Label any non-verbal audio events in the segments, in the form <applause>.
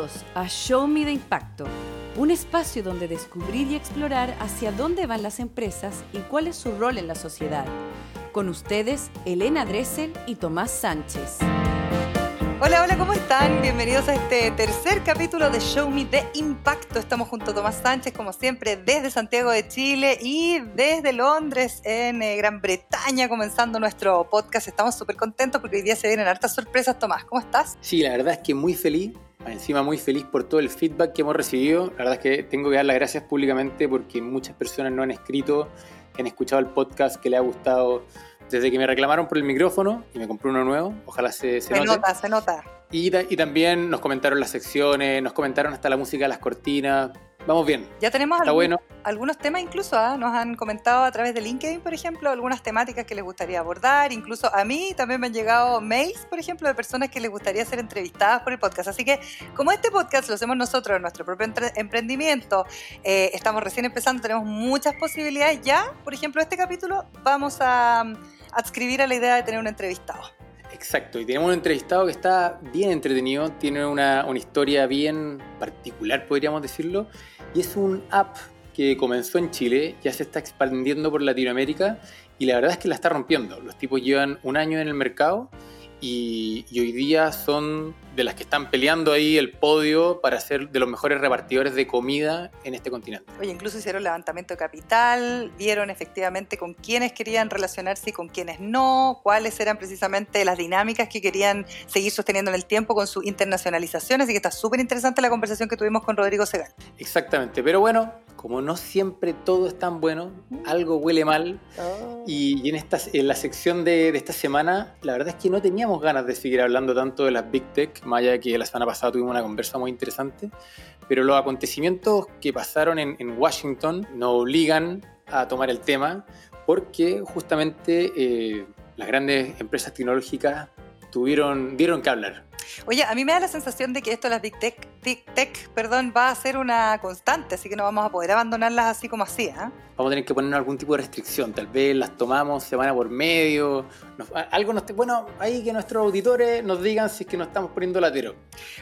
Bienvenidos a Show Me de Impacto, un espacio donde descubrir y explorar hacia dónde van las empresas y cuál es su rol en la sociedad. Con ustedes, Elena Dressel y Tomás Sánchez. Hola, hola, ¿cómo están? Bienvenidos a este tercer capítulo de Show Me de Impacto. Estamos junto a Tomás Sánchez, como siempre, desde Santiago de Chile y desde Londres, en eh, Gran Bretaña, comenzando nuestro podcast. Estamos súper contentos porque hoy día se vienen hartas sorpresas. Tomás, ¿cómo estás? Sí, la verdad es que muy feliz encima muy feliz por todo el feedback que hemos recibido. La verdad es que tengo que dar las gracias públicamente porque muchas personas no han escrito, han escuchado el podcast, que les ha gustado. Desde que me reclamaron por el micrófono y me compré uno nuevo, ojalá se, se, se nota. Se nota, y, y, también nos comentaron las secciones, nos comentaron hasta la música de las cortinas. Vamos bien. Ya tenemos Está algún, bueno. algunos temas incluso, ¿ah? nos han comentado a través de LinkedIn, por ejemplo, algunas temáticas que les gustaría abordar. Incluso a mí también me han llegado mails, por ejemplo, de personas que les gustaría ser entrevistadas por el podcast. Así que como este podcast lo hacemos nosotros en nuestro propio emprendimiento, eh, estamos recién empezando, tenemos muchas posibilidades. Ya, por ejemplo, este capítulo vamos a adscribir a la idea de tener un entrevistado. Exacto, y tenemos un entrevistado que está bien entretenido, tiene una, historia bien particular, podríamos decirlo, y es un app que comenzó en Chile, ya se está expandiendo por Latinoamérica, y la verdad es que la está rompiendo. Los tipos llevan un año en el mercado y, y, hoy día son de las que están peleando ahí el podio para ser de los mejores repartidores de comida en este continente. Oye, incluso hicieron levantamiento de capital, vieron efectivamente con quiénes querían relacionarse y con quiénes no, cuáles eran precisamente las dinámicas que querían seguir sosteniendo en el tiempo con su internacionalización, así que está súper interesante la conversación que tuvimos con Rodrigo Segal. Exactamente, pero bueno, como no siempre todo es tan bueno, algo huele mal. Oh. Y, y, en, esta, en la sección de, de, esta semana, la verdad es que no teníamos ganas de seguir hablando tanto de las Big Tech, de que la semana pasada tuvimos una conversa muy interesante. Pero los acontecimientos que pasaron en, Washington nos obligan a tomar el tema, porque justamente eh, las grandes empresas tecnológicas tuvieron, dieron que hablar. Oye, a mí me da la sensación de que esto las Big Tech, Tech perdón, va a ser una constante, así que no vamos a poder abandonarlas así como así. ¿eh? Vamos a tener que poner algún tipo de restricción, tal vez las tomamos semana por medio. Nos, algo nos, bueno, ahí que nuestros auditores nos digan si es que nos estamos poniendo latero.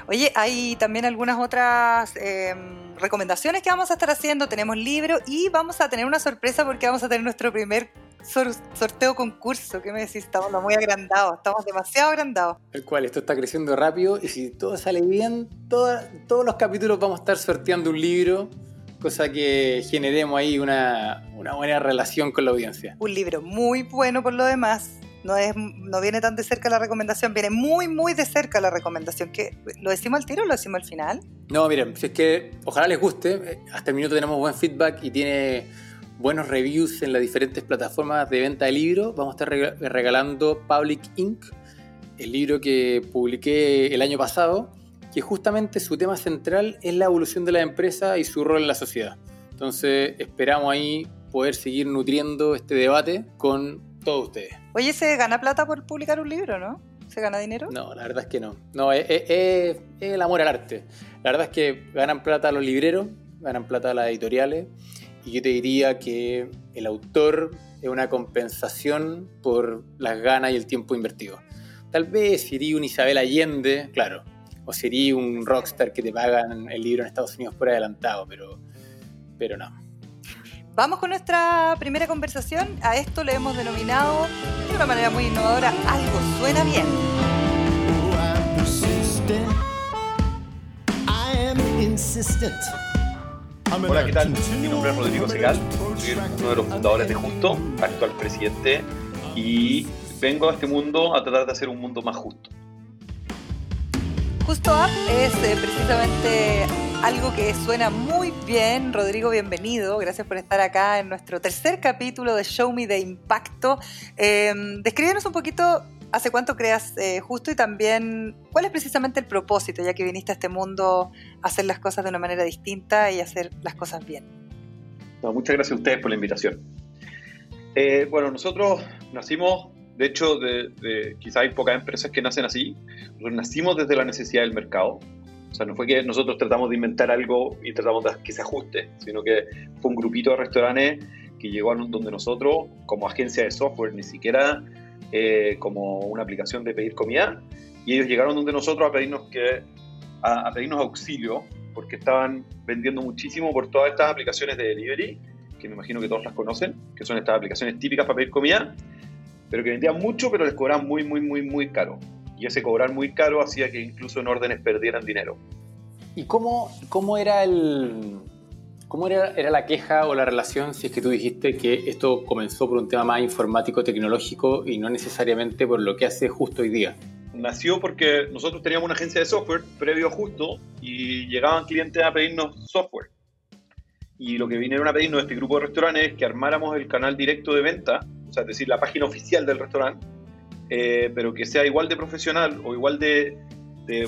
Oye, hay también algunas otras eh, recomendaciones que vamos a estar haciendo. Tenemos libro y vamos a tener una sorpresa porque vamos a tener nuestro primer sorteo concurso, ¿qué me decís? Estamos muy agrandados, estamos demasiado agrandados. El cual, esto está creciendo rápido y si todo sale bien, todo, todos los capítulos vamos a estar sorteando un libro, cosa que generemos ahí una, una buena relación con la audiencia. Un libro muy bueno por lo demás. No, es, no viene tan de cerca la recomendación, viene muy, muy de cerca la recomendación. ¿Qué, ¿Lo decimos al tiro o lo decimos al final? No, miren, si es que ojalá les guste. Hasta el minuto tenemos buen feedback y tiene buenos reviews en las diferentes plataformas de venta de libros. Vamos a estar regalando Public Inc., el libro que publiqué el año pasado, que justamente su tema central es la evolución de la empresa y su rol en la sociedad. Entonces esperamos ahí poder seguir nutriendo este debate con todos ustedes. Oye, ¿se gana plata por publicar un libro, no? ¿Se gana dinero? No, la verdad es que no. No, es, es, es el amor al arte. La verdad es que ganan plata los libreros, ganan plata las editoriales y yo te diría que el autor es una compensación por las ganas y el tiempo invertido. Tal vez sería un Isabel Allende, claro, o sería un rockstar que te pagan el libro en Estados Unidos por adelantado, pero, pero no. Vamos con nuestra primera conversación. A esto le hemos denominado de una manera muy innovadora, algo suena bien. Hola, ¿qué tal? Mi nombre es Rodrigo Segal, soy uno de los fundadores de Justo, actual presidente, y vengo a este mundo a tratar de hacer un mundo más justo. Justo App es eh, precisamente algo que suena muy bien. Rodrigo, bienvenido. Gracias por estar acá en nuestro tercer capítulo de Show Me de Impacto. Eh, descríbenos un poquito hace cuánto creas eh, Justo y también cuál es precisamente el propósito, ya que viniste a este mundo a hacer las cosas de una manera distinta y hacer las cosas bien. No, muchas gracias a ustedes por la invitación. Eh, bueno, nosotros nacimos, de hecho, de, de, quizás hay pocas empresas que nacen así. Nosotros nacimos desde la necesidad del mercado. O sea, no fue que nosotros tratamos de inventar algo y tratamos de que se ajuste, sino que fue un grupito de restaurantes que llegó a donde nosotros, como agencia de software, ni siquiera eh, como una aplicación de pedir comida y ellos llegaron donde nosotros a pedirnos que a, pedirnos auxilio porque estaban vendiendo muchísimo por todas estas aplicaciones de delivery, que me imagino que todos las conocen, que son estas aplicaciones típicas para pedir comida, pero que vendían mucho, pero les cobraban muy, muy, muy, muy caro. Y ese cobrar muy caro hacía que incluso en órdenes perdieran dinero. ¿Y cómo, cómo era el, ¿Cómo era, era, la queja o la relación si es que tú dijiste que esto comenzó por un tema más informático, tecnológico y no necesariamente por lo que hace justo hoy día? nació porque nosotros teníamos una agencia de software previo a Justo y llegaban clientes a pedirnos software. Y lo que vinieron a pedirnos este grupo de restaurantes es que armáramos el canal directo de venta, o sea, es decir, la página oficial del restaurante, eh, pero que sea igual de profesional o igual de,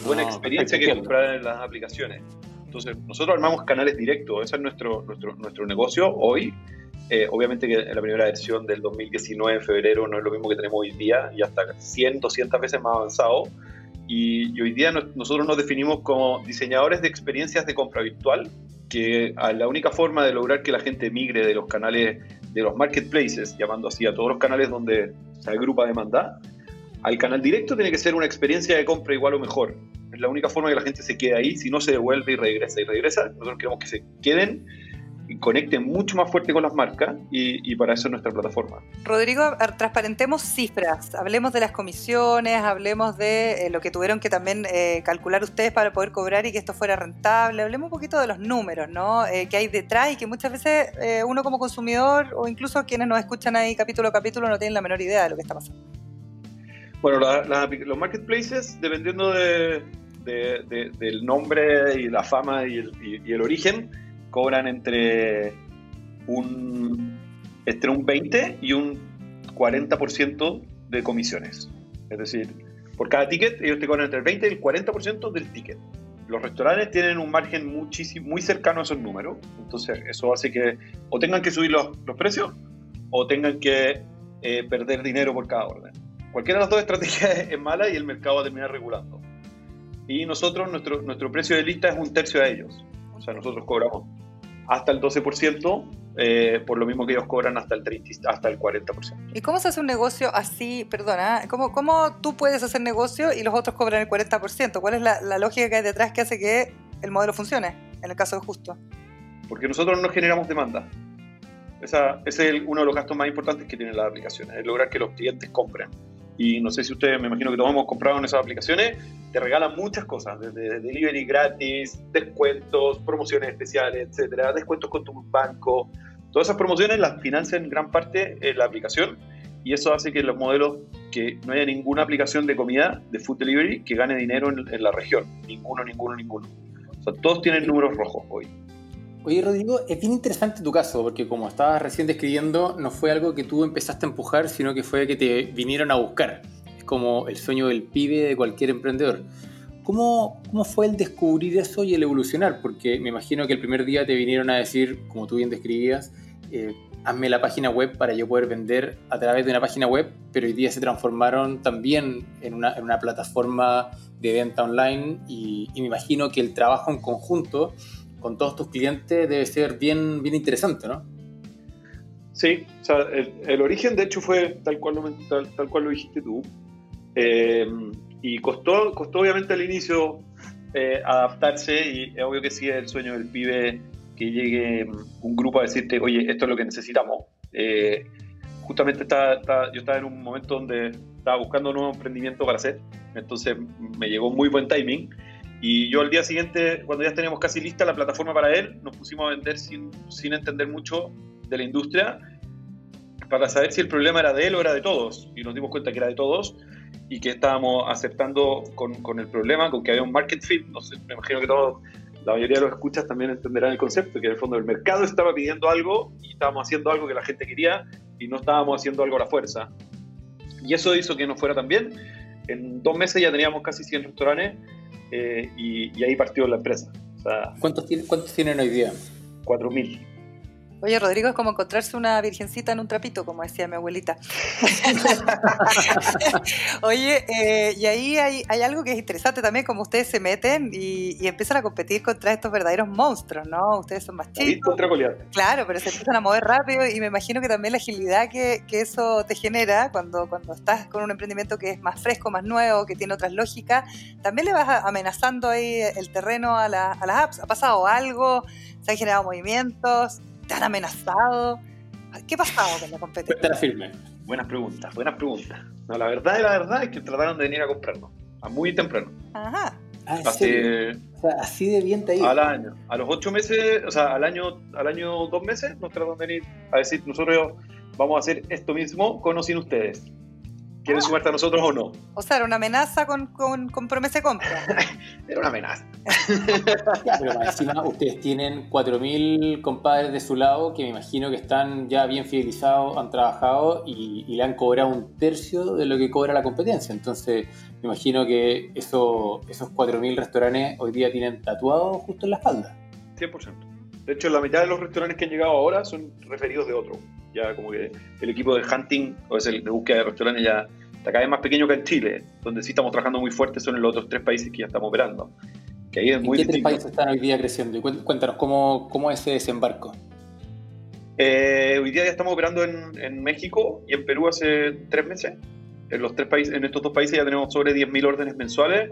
buena ah, experiencia que comprar en las aplicaciones. Entonces, nosotros armamos canales directos, ese es nuestro, nuestro, nuestro negocio hoy eh, obviamente que la primera versión del 2019 en febrero no es lo mismo que tenemos hoy día y hasta 100, 200 veces más avanzado. Y, hoy día nosotros nos definimos como diseñadores de experiencias de compra virtual, que la única forma de lograr que la gente migre de los canales, de los marketplaces, llamando así a todos los canales donde se agrupa demanda, al canal directo tiene que ser una experiencia de compra igual o mejor. La única forma que la gente se quede ahí, si no se devuelve y regresa y regresa. Nosotros queremos que se queden conecten mucho más fuerte con las marcas y, para eso es nuestra plataforma. Rodrigo, transparentemos cifras, hablemos de las comisiones, hablemos de eh, lo que tuvieron que también eh, calcular ustedes para poder cobrar y que esto fuera rentable, hablemos un poquito de los números, ¿no? Eh, que hay detrás y que muchas veces uno como consumidor o incluso quienes nos escuchan ahí capítulo a capítulo no tienen la menor idea de lo que está pasando. Bueno, los marketplaces, dependiendo del nombre y la fama y el origen, cobran entre un, entre un 20 y un 40% de comisiones. Es decir, por cada ticket ellos te cobran entre el 20 y el 40% del ticket. Los restaurantes tienen un margen muchísimo, muy cercano a esos números, entonces eso hace que o tengan que subir los, los precios o tengan que eh, perder dinero por cada orden. Cualquiera de las dos estrategias <laughs> es mala y el mercado va a terminar regulando. Y nosotros, nuestro, nuestro precio de lista es un tercio de ellos. O sea, nosotros cobramos hasta el 12%, eh, por lo mismo que ellos cobran hasta el, 30, hasta el 40%. ¿Y cómo se hace un negocio así, perdona, ¿cómo, cómo tú puedes hacer negocio y los otros cobran el 40%? ¿Cuál es la, lógica que hay detrás que hace que el modelo funcione, en el caso de Justo? Porque nosotros no generamos demanda. Esa, ese es uno de los gastos más importantes que tienen las aplicaciones, es lograr que los clientes compren. Y no sé si ustedes, me imagino que todos hemos comprado en esas aplicaciones, te regalan muchas cosas, desde delivery gratis, descuentos, promociones especiales, etcétera, descuentos con tu banco. Todas esas promociones las financian en gran parte en la aplicación y eso hace que los modelos, que no haya ninguna aplicación de comida, de food delivery, que gane dinero en, en la región. Ninguno, ninguno, ninguno. O sea, todos tienen números rojos hoy. Oye, Rodrigo, es bien interesante tu caso, porque como estabas recién describiendo, no fue algo que tú empezaste a empujar, sino que fue que te vinieron a buscar. Es como el sueño del pibe de cualquier emprendedor. ¿Cómo, ¿Cómo fue el descubrir eso y el evolucionar? Porque me imagino que el primer día te vinieron a decir, como tú bien describías, eh, hazme la página web para yo poder vender a través de una página web, pero hoy día se transformaron también en una, en una plataforma de venta online y, y me imagino que el trabajo en conjunto con todos tus clientes debe ser bien, bien interesante, ¿no? Sí, o sea, el, origen de hecho fue tal cual lo, tal, cual lo dijiste tú. Eh, y costó, costó obviamente al inicio eh, adaptarse y es obvio que sí es el sueño del pibe que llegue un grupo a decirte, oye, esto es lo que necesitamos. Eh, justamente estaba, yo estaba en un momento donde estaba buscando un nuevo emprendimiento para hacer, entonces me llegó muy buen timing y yo al día siguiente, cuando ya teníamos casi lista la plataforma para él, nos pusimos a vender sin, sin entender mucho de la industria para saber si el problema era de él o era de todos. Y nos dimos cuenta que era de todos y que estábamos aceptando con, con el problema, con que había un market fit. No sé, me imagino que todos, la mayoría de los escuchas también entenderán el concepto, que en el fondo el mercado estaba pidiendo algo y estábamos haciendo algo que la gente quería y no estábamos haciendo algo a la fuerza. Y eso hizo que no fuera tan bien. En dos meses ya teníamos casi 100 restaurantes eh, y, ahí partió la empresa. ¿Cuántos, ¿Cuántos tienen hoy día? 4.000. Oye, Rodrigo, es como encontrarse una virgencita en un trapito, como decía mi abuelita. <laughs> Oye, eh, y ahí hay, algo que es interesante también, como ustedes se meten y, empiezan a competir contra estos verdaderos monstruos, ¿no? Ustedes son más chicos. Claro, pero se empiezan a mover rápido y me imagino que también la agilidad que, eso te genera cuando, cuando estás con un emprendimiento que es más fresco, más nuevo, que tiene otras lógicas, también le vas amenazando ahí el terreno a, a las apps. ¿Ha pasado algo? ¿Se han generado movimientos? ¿Te han amenazado? ¿Qué ha pasado con la competencia? firme. Buenas preguntas, buenas preguntas. No, la verdad de la verdad es que trataron de venir a comprarnos, a muy temprano. Ajá. Ah, así de bien te Al año. A los ocho meses, o sea, al año, al año dos meses, nos trataron de venir a decir, nosotros vamos a hacer esto mismo con o sin ustedes. ¿Quieren sumarte a nosotros o no? O sea, era una amenaza con, con, promesa de compra. <laughs> era una amenaza. <laughs> Pero encima ustedes tienen 4.000 compadres de su lado que me imagino que están ya bien fidelizados, han trabajado y, le han cobrado un tercio de lo que cobra la competencia. Entonces, me imagino que eso, esos 4.000 restaurantes hoy día tienen tatuado justo en la espalda. 100%. De hecho, la mitad de los restaurantes que han llegado ahora son referidos de otro. Ya como que el equipo de hunting o es el de búsqueda de restaurantes ya está cada vez más pequeño que en Chile, donde sí estamos trabajando muy fuerte son en los otros tres países que ya estamos operando. Que ahí es muy ¿Qué tres países están hoy día creciendo? cuéntanos, ¿cómo, cómo es ese desembarco? Eh, hoy día ya estamos operando en, en, México y en Perú hace tres meses. En, los tres países, en estos dos países ya tenemos sobre 10.000 órdenes mensuales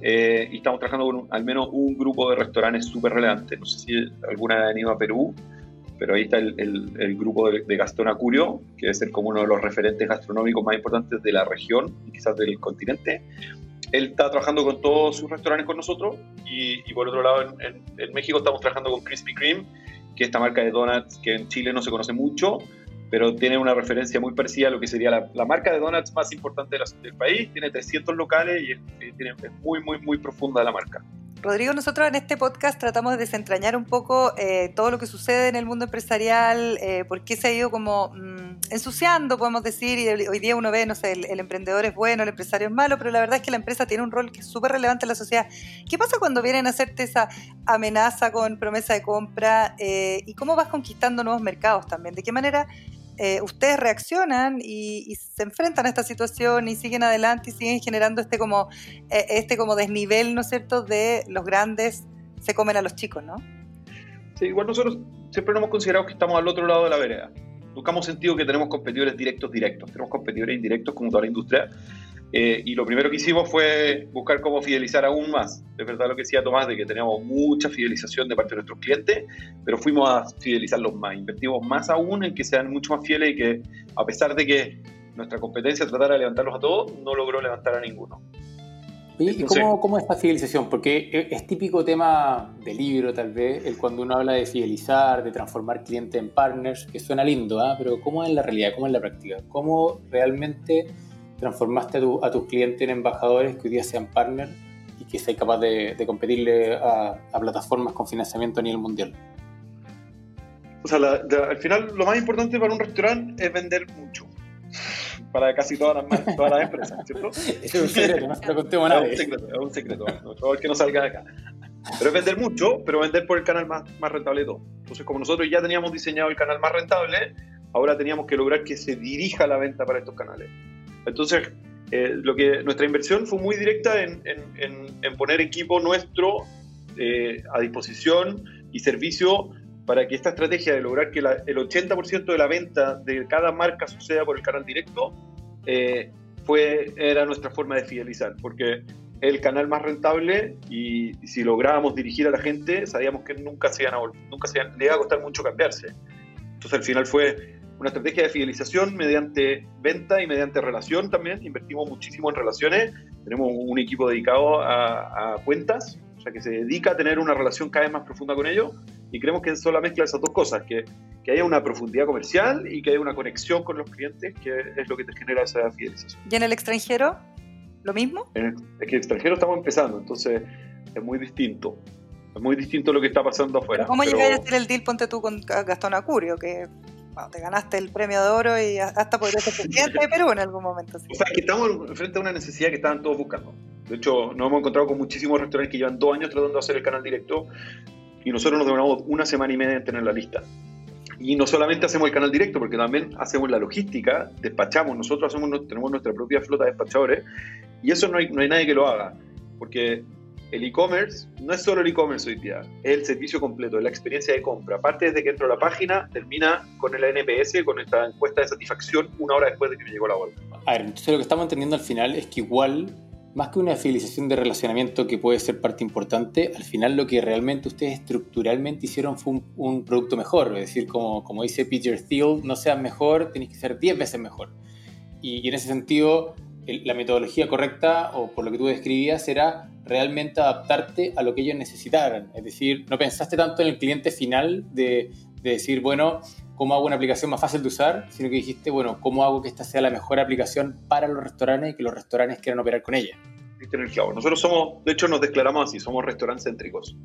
eh, y estamos trabajando con al menos un grupo de restaurantes súper relevantes. No sé si alguna han ido a Perú, pero ahí está el, grupo de, Gastón Acurio, que debe ser como uno de los referentes gastronómicos más importantes de la región y quizás del continente. Él está trabajando con todos sus restaurantes con nosotros y, por otro lado en, México estamos trabajando con Krispy Kreme, que es esta marca de donuts que en Chile no se conoce mucho, pero tiene una referencia muy parecida a lo que sería la, marca de donuts más importante del país. Tiene 300 locales y tiene, es muy, muy, muy profunda la marca. Rodrigo, nosotros en este podcast tratamos de desentrañar un poco eh, todo lo que sucede en el mundo empresarial, eh, por qué se ha ido como mm, ensuciando, podemos decir, y hoy día uno ve, no sé, el, emprendedor es bueno, el empresario es malo, pero la verdad es que la empresa tiene un rol que es súper relevante en la sociedad. ¿Qué pasa cuando vienen a hacerte esa amenaza con promesa de compra eh, y cómo vas conquistando nuevos mercados también? ¿De qué manera eh, ustedes reaccionan y, se enfrentan a esta situación y siguen adelante y siguen generando este como, eh, este como desnivel, ¿no es cierto?, de los grandes se comen a los chicos, ¿no? Sí, igual nosotros siempre nos hemos considerado que estamos al otro lado de la vereda. Nunca hemos sentido que tenemos competidores directos directos, tenemos competidores indirectos como toda la industria eh, y lo primero que hicimos fue buscar cómo fidelizar aún más. Es verdad lo que decía Tomás, de que teníamos mucha fidelización de parte de nuestros clientes, pero fuimos a fidelizarlos más. Invertimos más aún en que sean mucho más fieles y que, a pesar de que nuestra competencia tratara de levantarlos a todos, no logró levantar a ninguno. ¿Y cómo, cómo, es esta fidelización? Porque es típico tema de libro, tal vez, el cuando uno habla de fidelizar, de transformar clientes en partners, que suena lindo, ¿ah? pero ¿cómo es la realidad? ¿Cómo es la práctica? ¿Cómo realmente transformaste a, tus clientes en embajadores que hoy día sean partners y que seas capaz de, competirle a, plataformas con financiamiento a nivel mundial? O sea, al final lo más importante para un restaurante es vender mucho. Para casi todas las, <laughs> todas las empresas, ¿cierto? es un secreto, no se lo contemos nada. Es un secreto, es un secreto. Por favor, que no salga de acá. Pero es vender mucho, pero vender por el canal más, más rentable de todo. Entonces, como nosotros ya teníamos diseñado el canal más rentable, ahora teníamos que lograr que se dirija la venta para estos canales. Entonces, eh, lo que, nuestra inversión fue muy directa en, poner equipo nuestro eh, a disposición y servicio para que esta estrategia de lograr que el 80% de la venta de cada marca suceda por el canal directo eh, fue, era nuestra forma de fidelizar, porque el canal más rentable y, si lográbamos dirigir a la gente, sabíamos que nunca se iban a, nunca se le iba a costar mucho cambiarse. Entonces al final fue una estrategia de fidelización mediante venta y mediante relación también. Invertimos muchísimo en relaciones. Tenemos un equipo dedicado a, cuentas, o sea, que se dedica a tener una relación cada vez más profunda con ellos. Y creemos que es la mezcla de esas dos cosas, que, que haya una profundidad comercial y que haya una conexión con los clientes, que es lo que te genera esa fidelización. ¿Y en el extranjero? ¿Lo mismo? En el, es que en el extranjero estamos empezando, entonces es muy distinto. Es muy distinto lo que está pasando afuera. ¿Cómo llegaste a hacer el deal, ponte tú, con Gastón Acurio? Que te ganaste el premio de oro y hasta podrías ser presidente de Perú en algún momento. O sea, que estamos frente a una necesidad que estaban todos buscando. De hecho, nos hemos encontrado con muchísimos restaurantes que llevan dos años tratando de hacer el canal directo y nosotros nos demoramos una semana y media en tener la lista. Y no solamente hacemos el canal directo, porque también hacemos la logística, despachamos, nosotros hacemos, tenemos nuestra propia flota de despachadores, y eso no hay, no hay nadie que lo haga, porque el e-commerce no es solo el e-commerce hoy día, es el servicio completo, es la experiencia de compra. Aparte desde que entro a la página, termina con el NPS, con esta encuesta de satisfacción una hora después de que me llegó la bolsa. A ver, entonces lo que estamos entendiendo al final es que igual más que una fidelización de relacionamiento que puede ser parte importante, al final lo que realmente ustedes estructuralmente hicieron fue un, producto mejor. Es decir, como, como dice Peter Thiel, no seas mejor, tenés que ser 10 veces mejor. Y, en ese sentido, la metodología correcta, o por lo que tú describías, era realmente adaptarte a lo que ellos necesitaran. Es decir, no pensaste tanto en el cliente final de, de decir, bueno, cómo hago una aplicación más fácil de usar, sino que dijiste, bueno, cómo hago que esta sea la mejor aplicación para los restaurantes y que los restaurantes quieran operar con ella. Nosotros somos, de hecho nos declaramos así, somos restaurantes céntricos.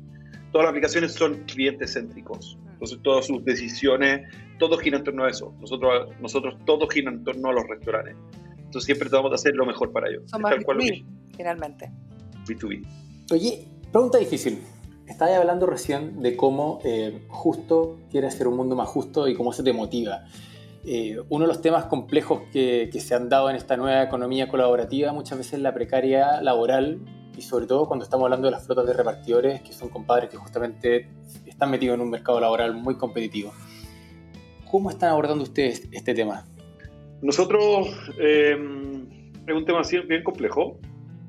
Todas las aplicaciones son clientes céntricos. Entonces todas sus decisiones, todo gira en torno a eso. Nosotros, nosotros todo gira en torno a los restaurantes. Entonces siempre tratamos de hacer lo mejor para ellos. Somos B2B, finalmente. B2B. Oye, pregunta difícil. Estaba hablando recién de cómo eh, justo quieres hacer un mundo más justo y cómo se te motiva. Eh, uno de los temas complejos que, que, se han dado en esta nueva economía colaborativa muchas veces es la precariedad laboral y sobre todo cuando estamos hablando de las flotas de repartidores que son compadres que justamente están metidos en un mercado laboral muy competitivo. ¿Cómo están abordando ustedes este tema? Nosotros eh, es un tema bien complejo,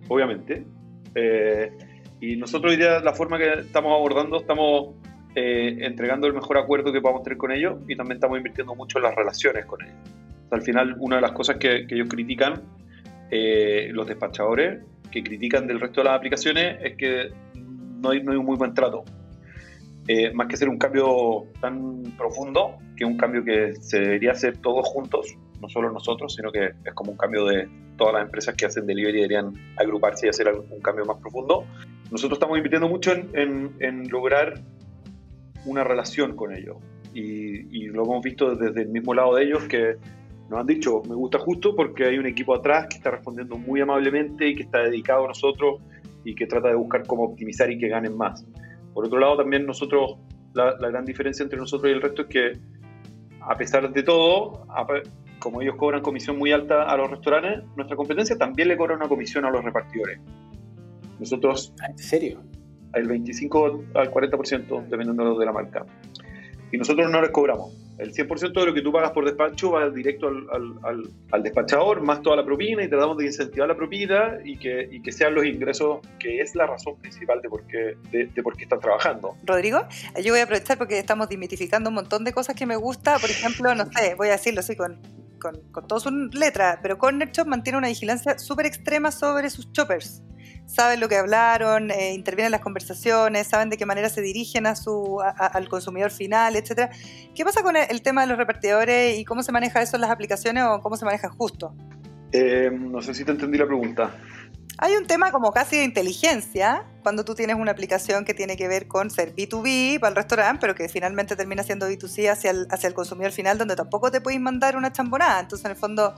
obviamente. Eh, y nosotros hoy día, la forma que estamos abordando, estamos eh, entregando el mejor acuerdo que podamos tener con ellos y también estamos invirtiendo mucho en las relaciones con ellos. al final, una de las cosas que, ellos critican, eh, los despachadores, que critican del resto de las aplicaciones, es que no hay, no hay un muy buen trato. Eh, más que ser un cambio tan profundo, que un cambio que se debería hacer todos juntos, no solo nosotros, sino que es como un cambio de todas las empresas que hacen delivery deberían agruparse y hacer un cambio más profundo. Nosotros estamos invirtiendo mucho en, lograr una relación con ellos y, lo hemos visto desde el mismo lado de ellos que nos han dicho, me gusta justo porque hay un equipo atrás que está respondiendo muy amablemente y que está dedicado a nosotros y que trata de buscar cómo optimizar y que ganen más. Por otro lado, también nosotros, la, la gran diferencia entre nosotros y el resto es que a pesar de todo, como ellos cobran comisión muy alta a los restaurantes, nuestra competencia también le cobra una comisión a los repartidores. Nosotros... ¿En serio? El 25 al 40%, dependiendo de la marca. Y nosotros no les cobramos. El 100% de lo que tú pagas por despacho va directo al, despachador, más toda la propina, y tratamos de incentivar la propina y que, y que sean los ingresos, que es la razón principal de por qué, de, qué están trabajando. Rodrigo, yo voy a aprovechar porque estamos dimitificando un montón de cosas que me gusta. Por ejemplo, no sé, voy a decirlo así con, con, con todas sus letras, pero Corner Shop mantiene una vigilancia súper extrema sobre sus choppers saben lo que hablaron, eh, intervienen en las conversaciones, saben de qué manera se dirigen a su, al consumidor final, etcétera. ¿Qué pasa con el, tema de los repartidores y cómo se maneja eso en las aplicaciones o cómo se maneja justo? Eh, no sé si te entendí la pregunta. Hay un tema como casi de inteligencia cuando tú tienes una aplicación que tiene que ver con ser B2B para el restaurante, pero que finalmente termina siendo B2C hacia el, hacia el consumidor final, donde tampoco te puedes mandar una chambonada. Entonces, en el fondo,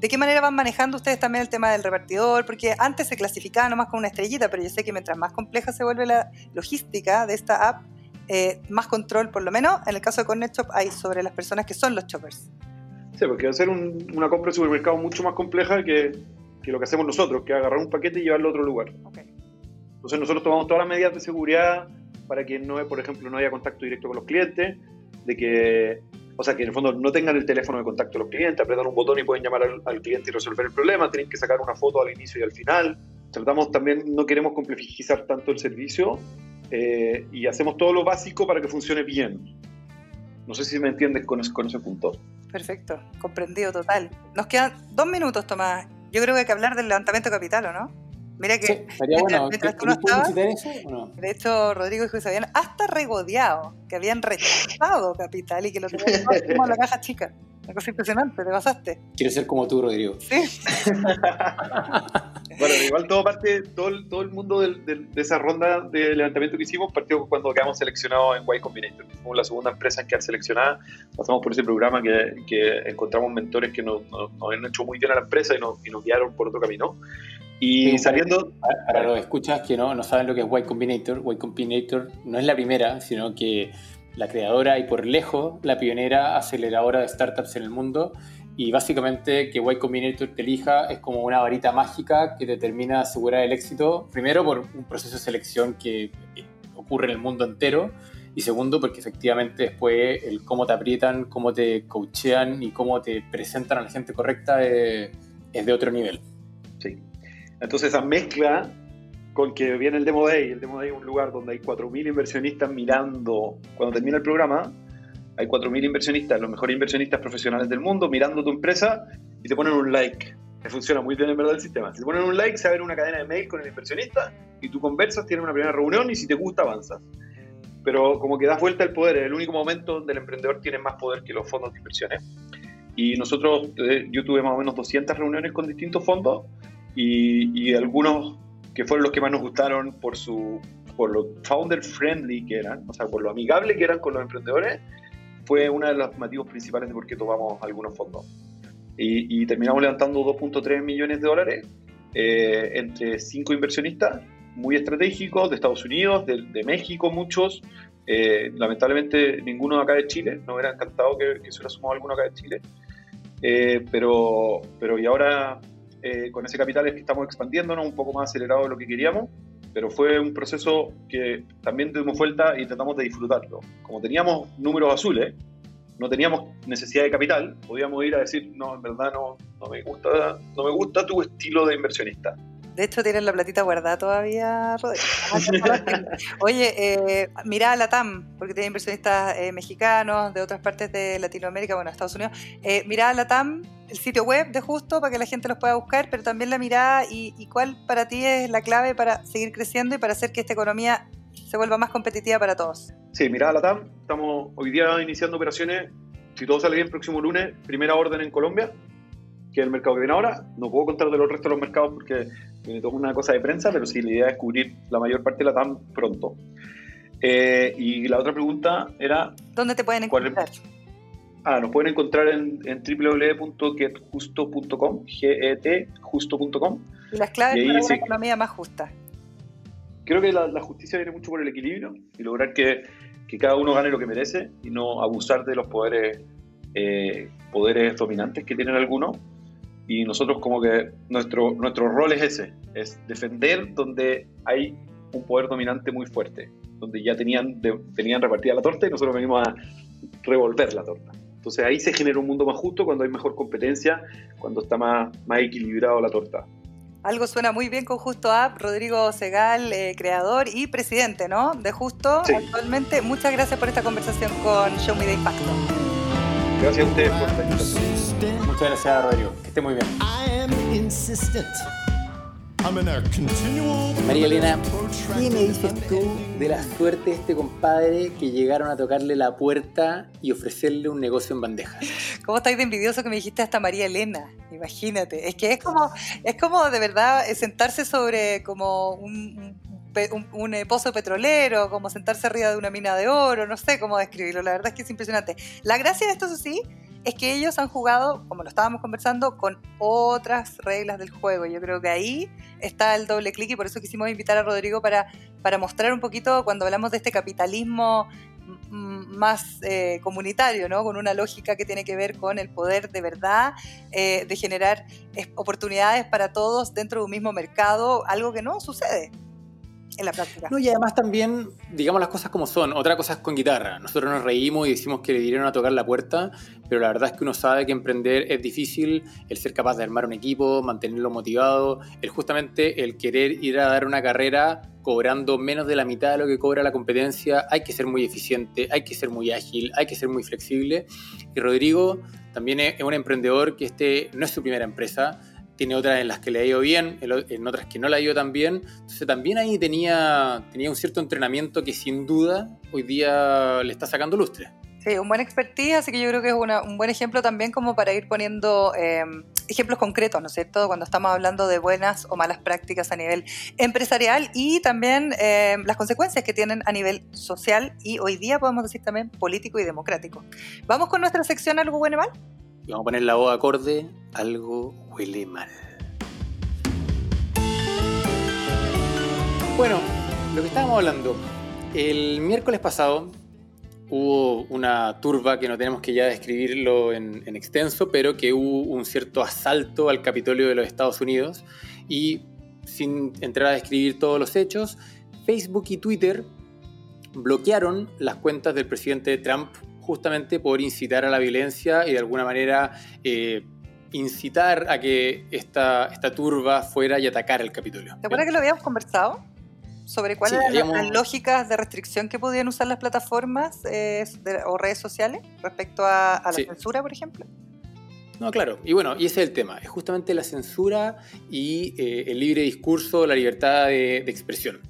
¿De qué manera van manejando ustedes también el tema del repartidor? Porque antes se clasificaba nomás con una estrellita, pero yo sé que mientras más compleja se vuelve la logística de esta app, eh, más control, por lo menos en el caso de Cornet Shop, hay sobre las personas que son los choppers. Sí, porque va a ser una compra de supermercado mucho más compleja que, que, lo que hacemos nosotros, que agarrar un paquete y llevarlo a otro lugar. Entonces nosotros tomamos todas las medidas de seguridad para que no, por ejemplo, no haya contacto directo con los clientes, de que o sea, que en el fondo no tengan el teléfono de contacto de los clientes, apretan un botón y pueden llamar al, cliente y resolver el problema, tienen que sacar una foto al inicio y al final. Tratamos también, no queremos complejizar tanto el servicio eh, y hacemos todo lo básico para que funcione bien. No sé si me entiendes con, con ese punto. Perfecto, comprendido total. Nos quedan dos minutos, Tomás. Yo creo que hay que hablar del levantamiento de capital, ¿o no? Mira que sí, <laughs> bueno. mientras tú no estabas, eso, o no? de hecho Rodrigo dijo que se habían hasta regodeado, que habían rechazado capital y que lo <laughs> tenían como la caja chica. Una cosa impresionante, te pasaste. Quiero ser como tú, Rodrigo. Sí. <laughs> bueno, igual todo parte, todo, todo el mundo de, de, esa ronda de levantamiento que hicimos partió cuando quedamos seleccionados en Y Combinator. Fuimos la segunda empresa en quedar seleccionada. Pasamos por ese programa que, que encontramos mentores que nos, nos, nos, han hecho muy bien a la empresa y nos, y nos guiaron por otro camino. Y saliendo... Para, los escuchas que no, no saben lo que es Y Combinator, Y Combinator no es la primera, sino que la creadora y por lejos la pionera aceleradora de startups en el mundo. Y básicamente que Y Combinator te elija es como una varita mágica que te termina asegurar el éxito, primero por un proceso de selección que ocurre en el mundo entero, y segundo porque efectivamente después el cómo te aprietan, cómo te coachean y cómo te presentan a la gente correcta es, es de otro nivel. Sí. Entonces esa mezcla con que viene el Demo Day, el Demo Day es un lugar donde hay 4.000 inversionistas mirando, cuando termina el programa, hay 4.000 inversionistas, los mejores inversionistas profesionales del mundo, mirando tu empresa y te ponen un like. Que funciona muy bien en verdad el sistema. Si te ponen un like, se abre una cadena de mail con el inversionista y tú conversas, tienes una primera reunión y si te gusta, avanzas. Pero como que das vuelta al poder, es el único momento donde el emprendedor tiene más poder que los fondos de inversiones. Y nosotros, eh, yo tuve más o menos 200 reuniones con distintos fondos y, y algunos que fueron los que más nos gustaron por su por lo founder friendly que eran, o sea, por lo amigable que eran con los emprendedores, fue uno de los motivos principales de por qué tomamos algunos fondos. Y, terminamos levantando 2.3 millones de dólares eh, entre cinco inversionistas muy estratégicos de Estados Unidos, de, México, muchos. Eh, lamentablemente ninguno acá de Chile, nos hubiera encantado que, que se hubiera sumado alguno acá de Chile. Eh, pero, pero y ahora eh, con ese capital es que estamos expandiéndonos un poco más acelerado de lo que queríamos, pero fue un proceso que también tuvimos vuelta y tratamos de disfrutarlo. Como teníamos números azules, no teníamos necesidad de capital, podíamos ir a decir, no, en verdad no, no, me, gusta, no me gusta tu estilo de inversionista. De hecho, tienen la platita guardada todavía, Rodrigo. Oye, eh, mira a la TAM, porque tiene inversionistas eh, mexicanos de otras partes de Latinoamérica, bueno, Estados Unidos. Eh, mira a la TAM, el sitio web de Justo, para que la gente los pueda buscar, pero también la mirada y, y cuál para ti es la clave para seguir creciendo y para hacer que esta economía se vuelva más competitiva para todos. Sí, mira a la TAM, estamos hoy día iniciando operaciones, si todo sale bien, próximo lunes, primera orden en Colombia, que es el mercado que viene ahora. No puedo contar de los restos de los mercados porque tiene toda una cosa de prensa, pero sí, la idea es cubrir la mayor parte de la TAM pronto. Eh, y la otra pregunta era... ¿Dónde te pueden encontrar? Ah, nos pueden encontrar en, en www.getjusto.com, getjusto.com. Y las claves para una economía más justa. Creo que la, justicia viene mucho por el equilibrio y lograr que, que, cada uno gane lo que merece y no abusar de los poderes, eh, poderes dominantes que tienen algunos y nosotros como que nuestro, nuestro rol es ese, es defender donde hay un poder dominante muy fuerte, donde ya tenían, tenían repartida la torta y nosotros venimos a revolver la torta. Entonces ahí se genera un mundo más justo cuando hay mejor competencia, cuando está más, más equilibrado la torta. Algo suena muy bien con Justo App, Rodrigo Segal, eh, creador y presidente ¿no? de Justo actualmente. Muchas gracias por esta conversación con Show Me the Impacto. Gracias a ustedes por esta invitación. Muchas gracias, Rodrigo. Que esté muy bien. María Elena, ¿qué me dices tú de la suerte de este compadre que llegaron a tocarle la puerta y ofrecerle un negocio en bandeja? ¿Cómo estáis de envidioso que me dijiste hasta María Elena? Imagínate. Es que es como, es como de verdad sentarse sobre como un, un, eh, pozo petrolero, como sentarse arriba de una mina de oro, no sé cómo describirlo, la verdad es que es impresionante. La gracia de esto, sí, es que ellos han jugado, como lo estábamos conversando, con otras reglas del juego. Yo creo que ahí está el doble clic y por eso quisimos invitar a Rodrigo para, para mostrar un poquito cuando hablamos de este capitalismo más eh, comunitario, ¿no? con una lógica que tiene que ver con el poder de verdad eh, de generar oportunidades para todos dentro de un mismo mercado, algo que no sucede en la práctica. No, y además también, digamos las cosas como son, otra cosa es con guitarra. Nosotros nos reímos y decimos que le vinieron a tocar la puerta, pero la verdad es que uno sabe que emprender es difícil, el ser capaz de armar un equipo, mantenerlo motivado, el justamente el querer ir a dar una carrera cobrando menos de la mitad de lo que cobra la competencia, hay que ser muy eficiente, hay que ser muy ágil, hay que ser muy flexible. Y Rodrigo también es un emprendedor que este no es su primera empresa, tiene otras en las que le ha ido bien, en otras que no le ha ido tan bien. Entonces también ahí tenía, tenía un cierto entrenamiento que sin duda hoy día le está sacando lustre. Sí, un buen expertise, así que yo creo que es un buen ejemplo también como para ir poniendo eh, ejemplos concretos, ¿no es cierto? Cuando estamos hablando de buenas o malas prácticas a nivel empresarial y también eh, las consecuencias que tienen a nivel social y hoy día podemos decir también político y democrático. ¿Vamos con nuestra sección Algo bueno y mal? Vamos a poner la voz acorde, algo huele mal. Bueno, lo que estábamos hablando, el miércoles pasado hubo una turba que no tenemos que ya describirlo en, en, extenso, pero que hubo un cierto asalto al Capitolio de los Estados Unidos y sin entrar a describir todos los hechos, Facebook y Twitter bloquearon las cuentas del presidente Trump justamente por incitar a la violencia y de alguna manera eh, incitar a que esta, esta turba fuera y atacara el Capitolio. ¿Te acuerdas que lo habíamos conversado? Sobre cuáles eran las lógicas de restricción que podían usar las plataformas eh, o redes sociales respecto a, la censura, por ejemplo. No, claro. Y bueno, y ese es el tema. Es justamente la censura y eh, el libre discurso, la libertad de, de, expresión.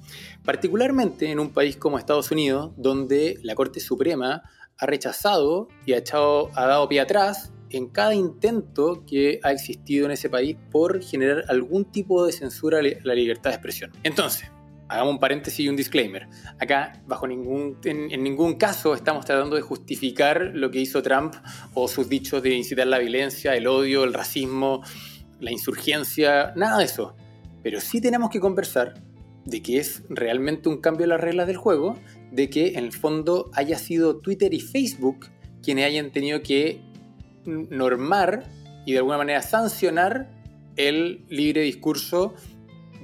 Particularmente en un país como Estados Unidos, donde la Corte Suprema ha rechazado y ha, echado, ha dado pie atrás en cada intento que ha existido en ese país por generar algún tipo de censura a la libertad de expresión. Entonces, hagamos un paréntesis y un disclaimer. Acá, bajo ningún, en, en, ningún caso, estamos tratando de justificar lo que hizo Trump o sus dichos de incitar la violencia, el odio, el racismo, la insurgencia, nada de eso. Pero sí tenemos que conversar de que es realmente un cambio de las reglas del juego, de que en el fondo haya sido Twitter y Facebook quienes hayan tenido que normar y de alguna manera sancionar el libre discurso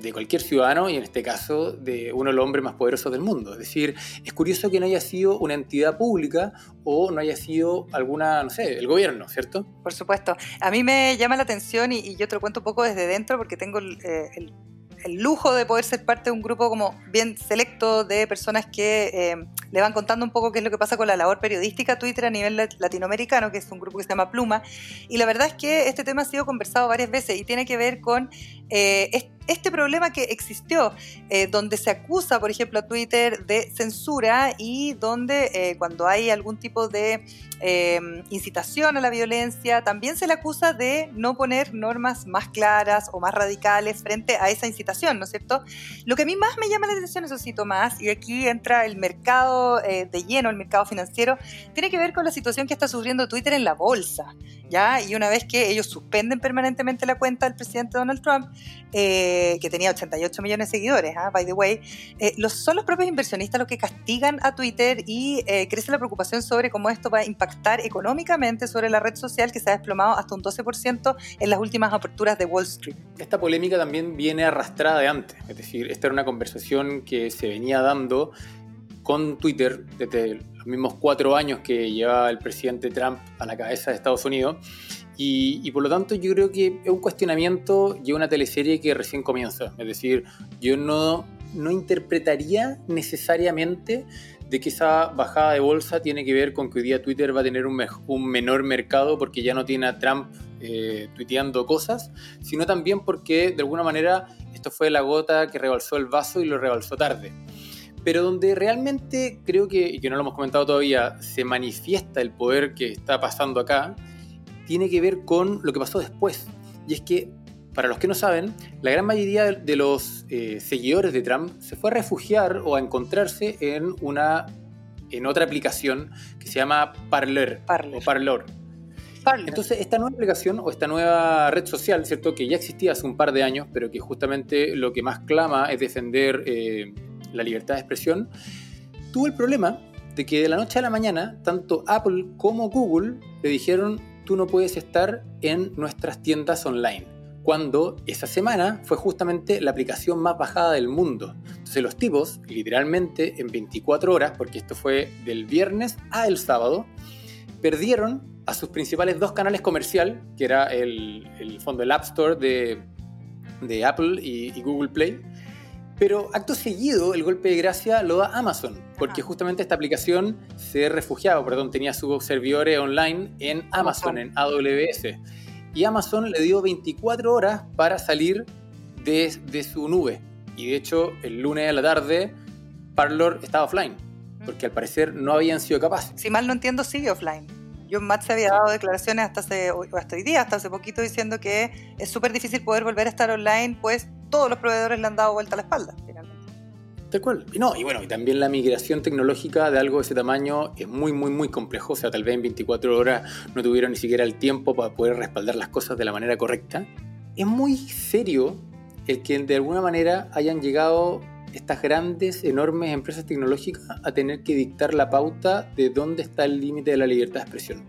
de cualquier ciudadano y en este caso de uno de los hombres más poderosos del mundo. Es decir, es curioso que no haya sido una entidad pública o no haya sido alguna, no sé, el gobierno, ¿cierto? Por supuesto. A mí me llama la atención y, yo te lo cuento un poco desde dentro porque tengo el, eh, el lujo de poder ser parte de un grupo como bien selecto de personas que eh, le van contando un poco qué es lo que pasa con la labor periodística Twitter a nivel latinoamericano, que es un grupo que se llama Pluma. Y la verdad es que este tema ha sido conversado varias veces y tiene que ver con eh, este problema que existió, eh, donde se acusa, por ejemplo, a Twitter de censura y donde eh, cuando hay algún tipo de incitación a la violencia, también se le acusa de no poner normas más claras o más radicales frente a esa incitación, ¿no es cierto? Lo que a mí más me llama la atención, eso sí, Tomás, y aquí entra el mercado de lleno, el mercado financiero, tiene que ver con la situación que está sufriendo Twitter en la bolsa, ¿ya? Y una vez que ellos suspenden permanentemente la cuenta del presidente Donald Trump, eh, que tenía 88 millones de seguidores, ¿ah? by the way, eh, son los propios inversionistas los que castigan a Twitter y eh, crece la preocupación sobre cómo esto va a impactar económicamente sobre la red social que se ha desplomado hasta un 12% en las últimas aperturas de Wall Street. Esta polémica también viene arrastrada de antes, es decir, esta era una conversación que se venía dando con Twitter desde los mismos cuatro años que lleva el presidente Trump a la cabeza de Estados Unidos y, por lo tanto yo creo que es un cuestionamiento y una teleserie que recién comienza. Es decir, yo no, no interpretaría necesariamente de que esa bajada de bolsa tiene que ver con que hoy día Twitter va a tener un, un menor mercado porque ya no tiene a Trump eh, tuiteando cosas, sino también porque de alguna manera esto fue la gota que rebalsó el vaso y lo rebalsó tarde. Pero donde realmente creo que, y que no lo hemos comentado todavía, se manifiesta el poder que está pasando acá, tiene que ver con lo que pasó después. Y es que, para los que no saben, la gran mayoría de los eh, seguidores de Trump se fue a refugiar o a encontrarse en, una, en otra aplicación que se llama Parler, o Parlor. Entonces, esta nueva aplicación o esta nueva red social, ¿cierto? Que ya existía hace un par de años, pero que justamente lo que más clama es defender eh, la libertad de expresión, tuvo el problema de que de la noche a la mañana, tanto Apple como Google le dijeron tú no puedes estar en nuestras tiendas online. Cuando esa semana fue justamente la aplicación más bajada del mundo. Entonces los tipos, literalmente en 24 horas, porque esto fue del viernes a el sábado, perdieron a sus principales dos canales comercial, que era el, el fondo del App Store de, de Apple y, y Google Play, pero acto seguido, el golpe de gracia lo da Amazon, porque justamente esta aplicación se refugiaba, perdón, tenía sus servidores online en Amazon, en AWS. Y Amazon le dio 24 horas para salir de, de su nube. Y de hecho, el lunes a la tarde, Parlor estaba offline, porque al parecer no habían sido capaces. Si mal no entiendo, sigue offline. John Matt se había dado declaraciones hasta, hace, hasta hoy día, hasta hace poquito, diciendo que es súper difícil poder volver a estar online, pues todos los proveedores le han dado vuelta a la espalda, finalmente. Tal cual. Y no, y bueno, y también la migración tecnológica de algo de ese tamaño es muy, muy, muy complejo. O sea, tal vez en 24 horas no tuvieron ni siquiera el tiempo para poder respaldar las cosas de la manera correcta. Es muy serio el que de alguna manera hayan llegado estas grandes, enormes empresas tecnológicas a tener que dictar la pauta de dónde está el límite de la libertad de expresión.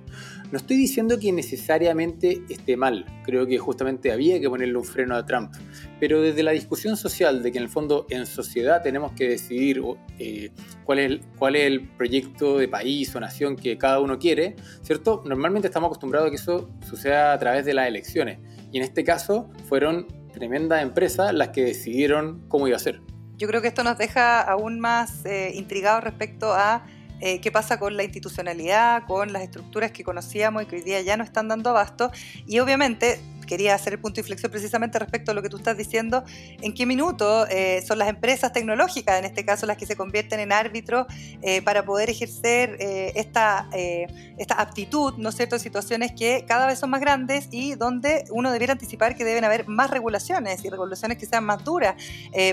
No estoy diciendo que necesariamente esté mal, creo que justamente había que ponerle un freno a Trump, pero desde la discusión social de que en el fondo en sociedad tenemos que decidir eh, cuál, es el, proyecto de país o nación que cada uno quiere, ¿cierto? Normalmente estamos acostumbrados a que eso suceda a través de las elecciones y en este caso fueron tremendas empresas las que decidieron cómo iba a ser. Yo creo que esto nos deja aún más eh, intrigados respecto a eh, qué pasa con la institucionalidad, con las estructuras que conocíamos y que hoy día ya no están dando abasto. Y obviamente quería hacer el punto de inflexión precisamente respecto a lo que tú estás diciendo, en qué minuto eh, son las empresas tecnológicas, en este caso las que se convierten en árbitros eh, para poder ejercer eh, esta, esta aptitud, ¿no es cierto?, situaciones que cada vez son más grandes y donde uno debiera anticipar que deben haber más regulaciones y regulaciones que sean más duras,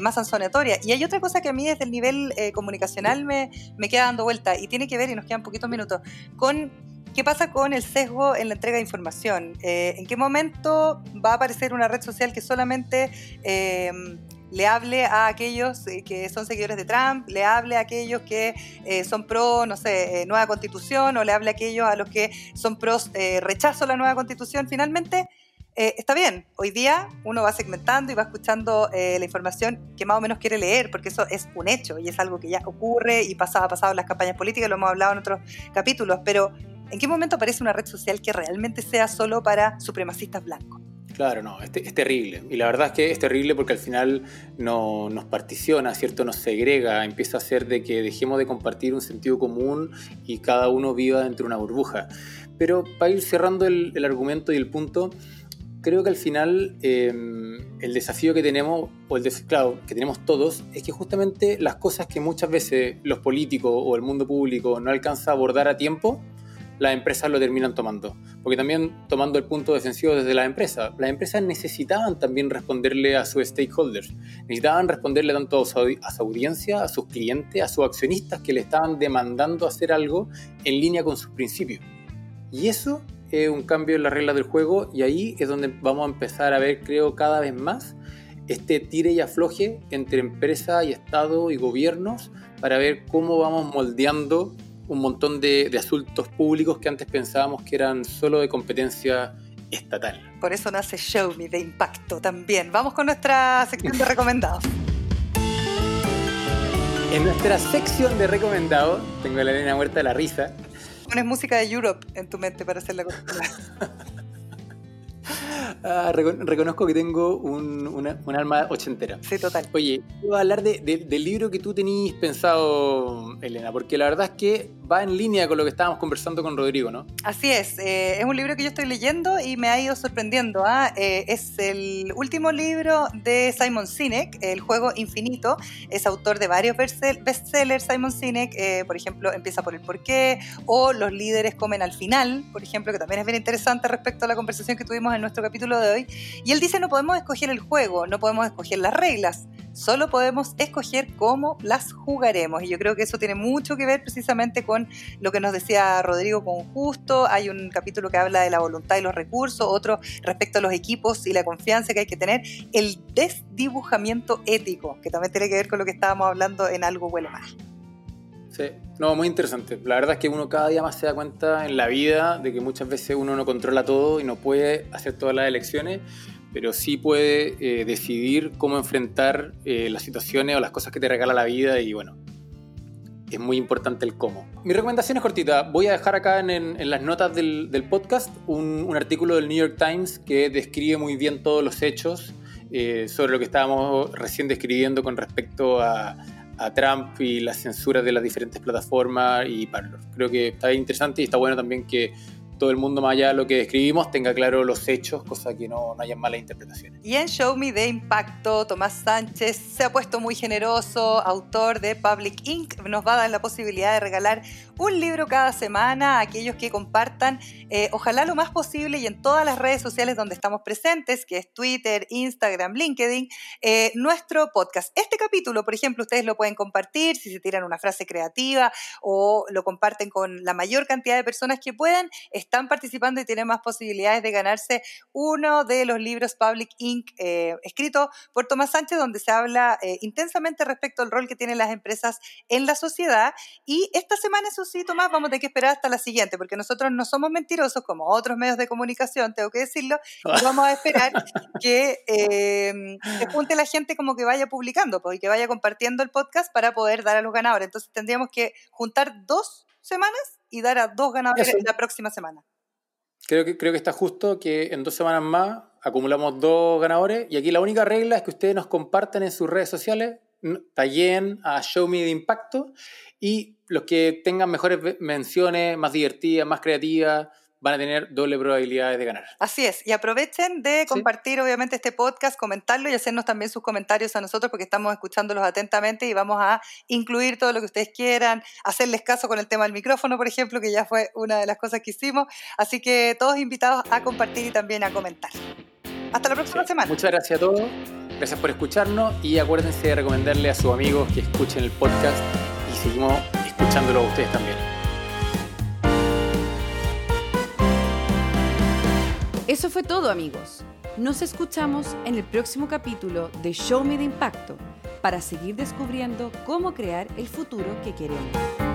más sancionatorias. Y hay otra cosa que a mí desde el nivel comunicacional me, me queda dando vuelta y tiene que ver, y nos quedan poquitos minutos, con ¿Qué pasa con el sesgo en la entrega de información? Eh, ¿En qué momento va a aparecer una red social que solamente em, le hable a aquellos eh, que son seguidores de Trump, le hable a aquellos que eh, son pro, no sé, nueva constitución, o le hable a aquellos a los que son pro rechazo a la nueva constitución? Finalmente, está bien, hoy día uno va segmentando y va escuchando la información que más o menos quiere leer, porque eso es un hecho y es algo que ya ocurre y pasaba, pasado en las campañas políticas, lo hemos hablado en otros capítulos, pero ¿En qué momento aparece una red social que realmente sea solo para supremacistas blancos? Claro, no, es, es, terrible. Y la verdad es que es terrible porque al final no, nos particiona, ¿cierto? Nos segrega, empieza a ser de que dejemos de compartir un sentido común y cada uno viva dentro de una burbuja. Pero para ir cerrando el, argumento y el punto, creo que al final em, el desafío que tenemos, o el desafío que tenemos todos, es que justamente las cosas que muchas veces los políticos o el mundo público no alcanza a abordar a tiempo, las empresas lo terminan tomando. Porque también tomando el punto defensivo desde la empresa, las empresas necesitaban también responderle a sus stakeholders, necesitaban responderle tanto a su, audiencia, a sus clientes, a sus accionistas que le estaban demandando hacer algo en línea con sus principios. Y eso es un cambio en las reglas del juego y ahí es donde vamos a empezar a ver, creo, cada vez más este tire y afloje entre empresa y Estado y gobiernos para ver cómo vamos moldeando un montón de, asuntos públicos que antes pensábamos que eran solo de competencia estatal. Por eso nace Show Me de impacto también. Vamos con nuestra sección de recomendados. <laughs> En nuestra sección de recomendados, tengo a la arena muerta de la risa. Pones música de Europe en tu mente para hacer la cosa. <laughs> <laughs> Ah, reconozco que tengo un, alma ochentera. Sí, total. Oye, voy a hablar del libro que tú tenías pensado, Elena, porque la verdad es que va en línea con lo que estábamos conversando con Rodrigo, ¿no? Así es, eh, es un libro que yo estoy leyendo y me ha ido sorprendiendo. ¿ah? Eh, es el último libro de Simon Sinek, El juego infinito. Es autor de varios bestsellers, Simon Sinek, eh, por ejemplo, Empieza por el porqué, o Los líderes comen al final, por ejemplo, que también es bien interesante respecto a la conversación que tuvimos en nuestro capítulo de hoy. Y él dice, no podemos escoger el juego, no podemos escoger las reglas, solo podemos escoger cómo las jugaremos. Y yo creo que eso tiene mucho que ver precisamente con lo que nos decía Rodrigo con Justo. Hay un capítulo que habla de la voluntad y los recursos, otro respecto a los equipos y la confianza que hay que tener. El desdibujamiento ético, que también tiene que ver con lo que estábamos hablando en Algo Huele Mal. Sí, no, muy interesante. La verdad es que uno cada día más se da cuenta en la vida de que muchas veces uno no controla todo y no puede hacer todas las elecciones pero sí puede eh, decidir cómo enfrentar eh, las situaciones o las cosas que te regala la vida y bueno, es muy importante el cómo. Mi recomendación es cortita. Voy a dejar acá en, las notas del, podcast un, artículo del New York Times que describe muy bien todos los hechos eh, sobre lo que estábamos recién describiendo con respecto a, a Trump y las censuras de las diferentes plataformas y Creo que está interesante y está bueno también que todo el mundo, más allá de lo que describimos, tenga claro los hechos, cosa que no, no haya malas interpretaciones. Y en Show Me de Impacto, Tomás Sánchez se ha puesto muy generoso, autor de Public Inc. Nos va a dar la posibilidad de regalar un libro cada semana a aquellos que compartan, eh, ojalá lo más posible y en todas las redes sociales donde estamos presentes, que es Twitter, Instagram, LinkedIn, eh, nuestro podcast. Este capítulo, por ejemplo, ustedes lo pueden compartir si se tiran una frase creativa o lo comparten con la mayor cantidad de personas que puedan están participando y tienen más posibilidades de ganarse uno de los libros Public Inc. Eh, escrito por Tomás Sánchez, donde se habla eh, intensamente respecto al rol que tienen las empresas en la sociedad. Y esta semana, eso sí, Tomás, vamos a tener que esperar hasta la siguiente, porque nosotros no somos mentirosos como otros medios de comunicación, tengo que decirlo, y vamos a esperar <laughs> que eh, se junte la gente como que vaya publicando pues, y que vaya compartiendo el podcast para poder dar a los ganadores. Entonces tendríamos que juntar dos semanas y dar a dos ganadores la próxima semana. Creo que, creo que está justo que en dos semanas más acumulamos dos ganadores y aquí la única regla es que ustedes nos compartan en sus redes sociales, tallen a Show Me de Impacto y los que tengan mejores menciones, más divertidas, más creativas, van a tener doble probabilidades de ganar. Así es, y aprovechen de compartir obviamente este podcast, comentarlo y hacernos también sus comentarios a nosotros porque estamos escuchándolos atentamente y vamos a incluir todo lo que ustedes quieran, hacerles caso con el tema del micrófono, por ejemplo, que ya fue una de las cosas que hicimos. Así que todos invitados a compartir y también a comentar. Hasta la próxima semana. Muchas gracias a todos. Gracias por escucharnos y acuérdense de recomendarle a sus amigos que escuchen el podcast y seguimos escuchándolo a ustedes también. Eso fue todo amigos. Nos escuchamos en el próximo capítulo de Show Me de Impacto para seguir descubriendo cómo crear el futuro que queremos.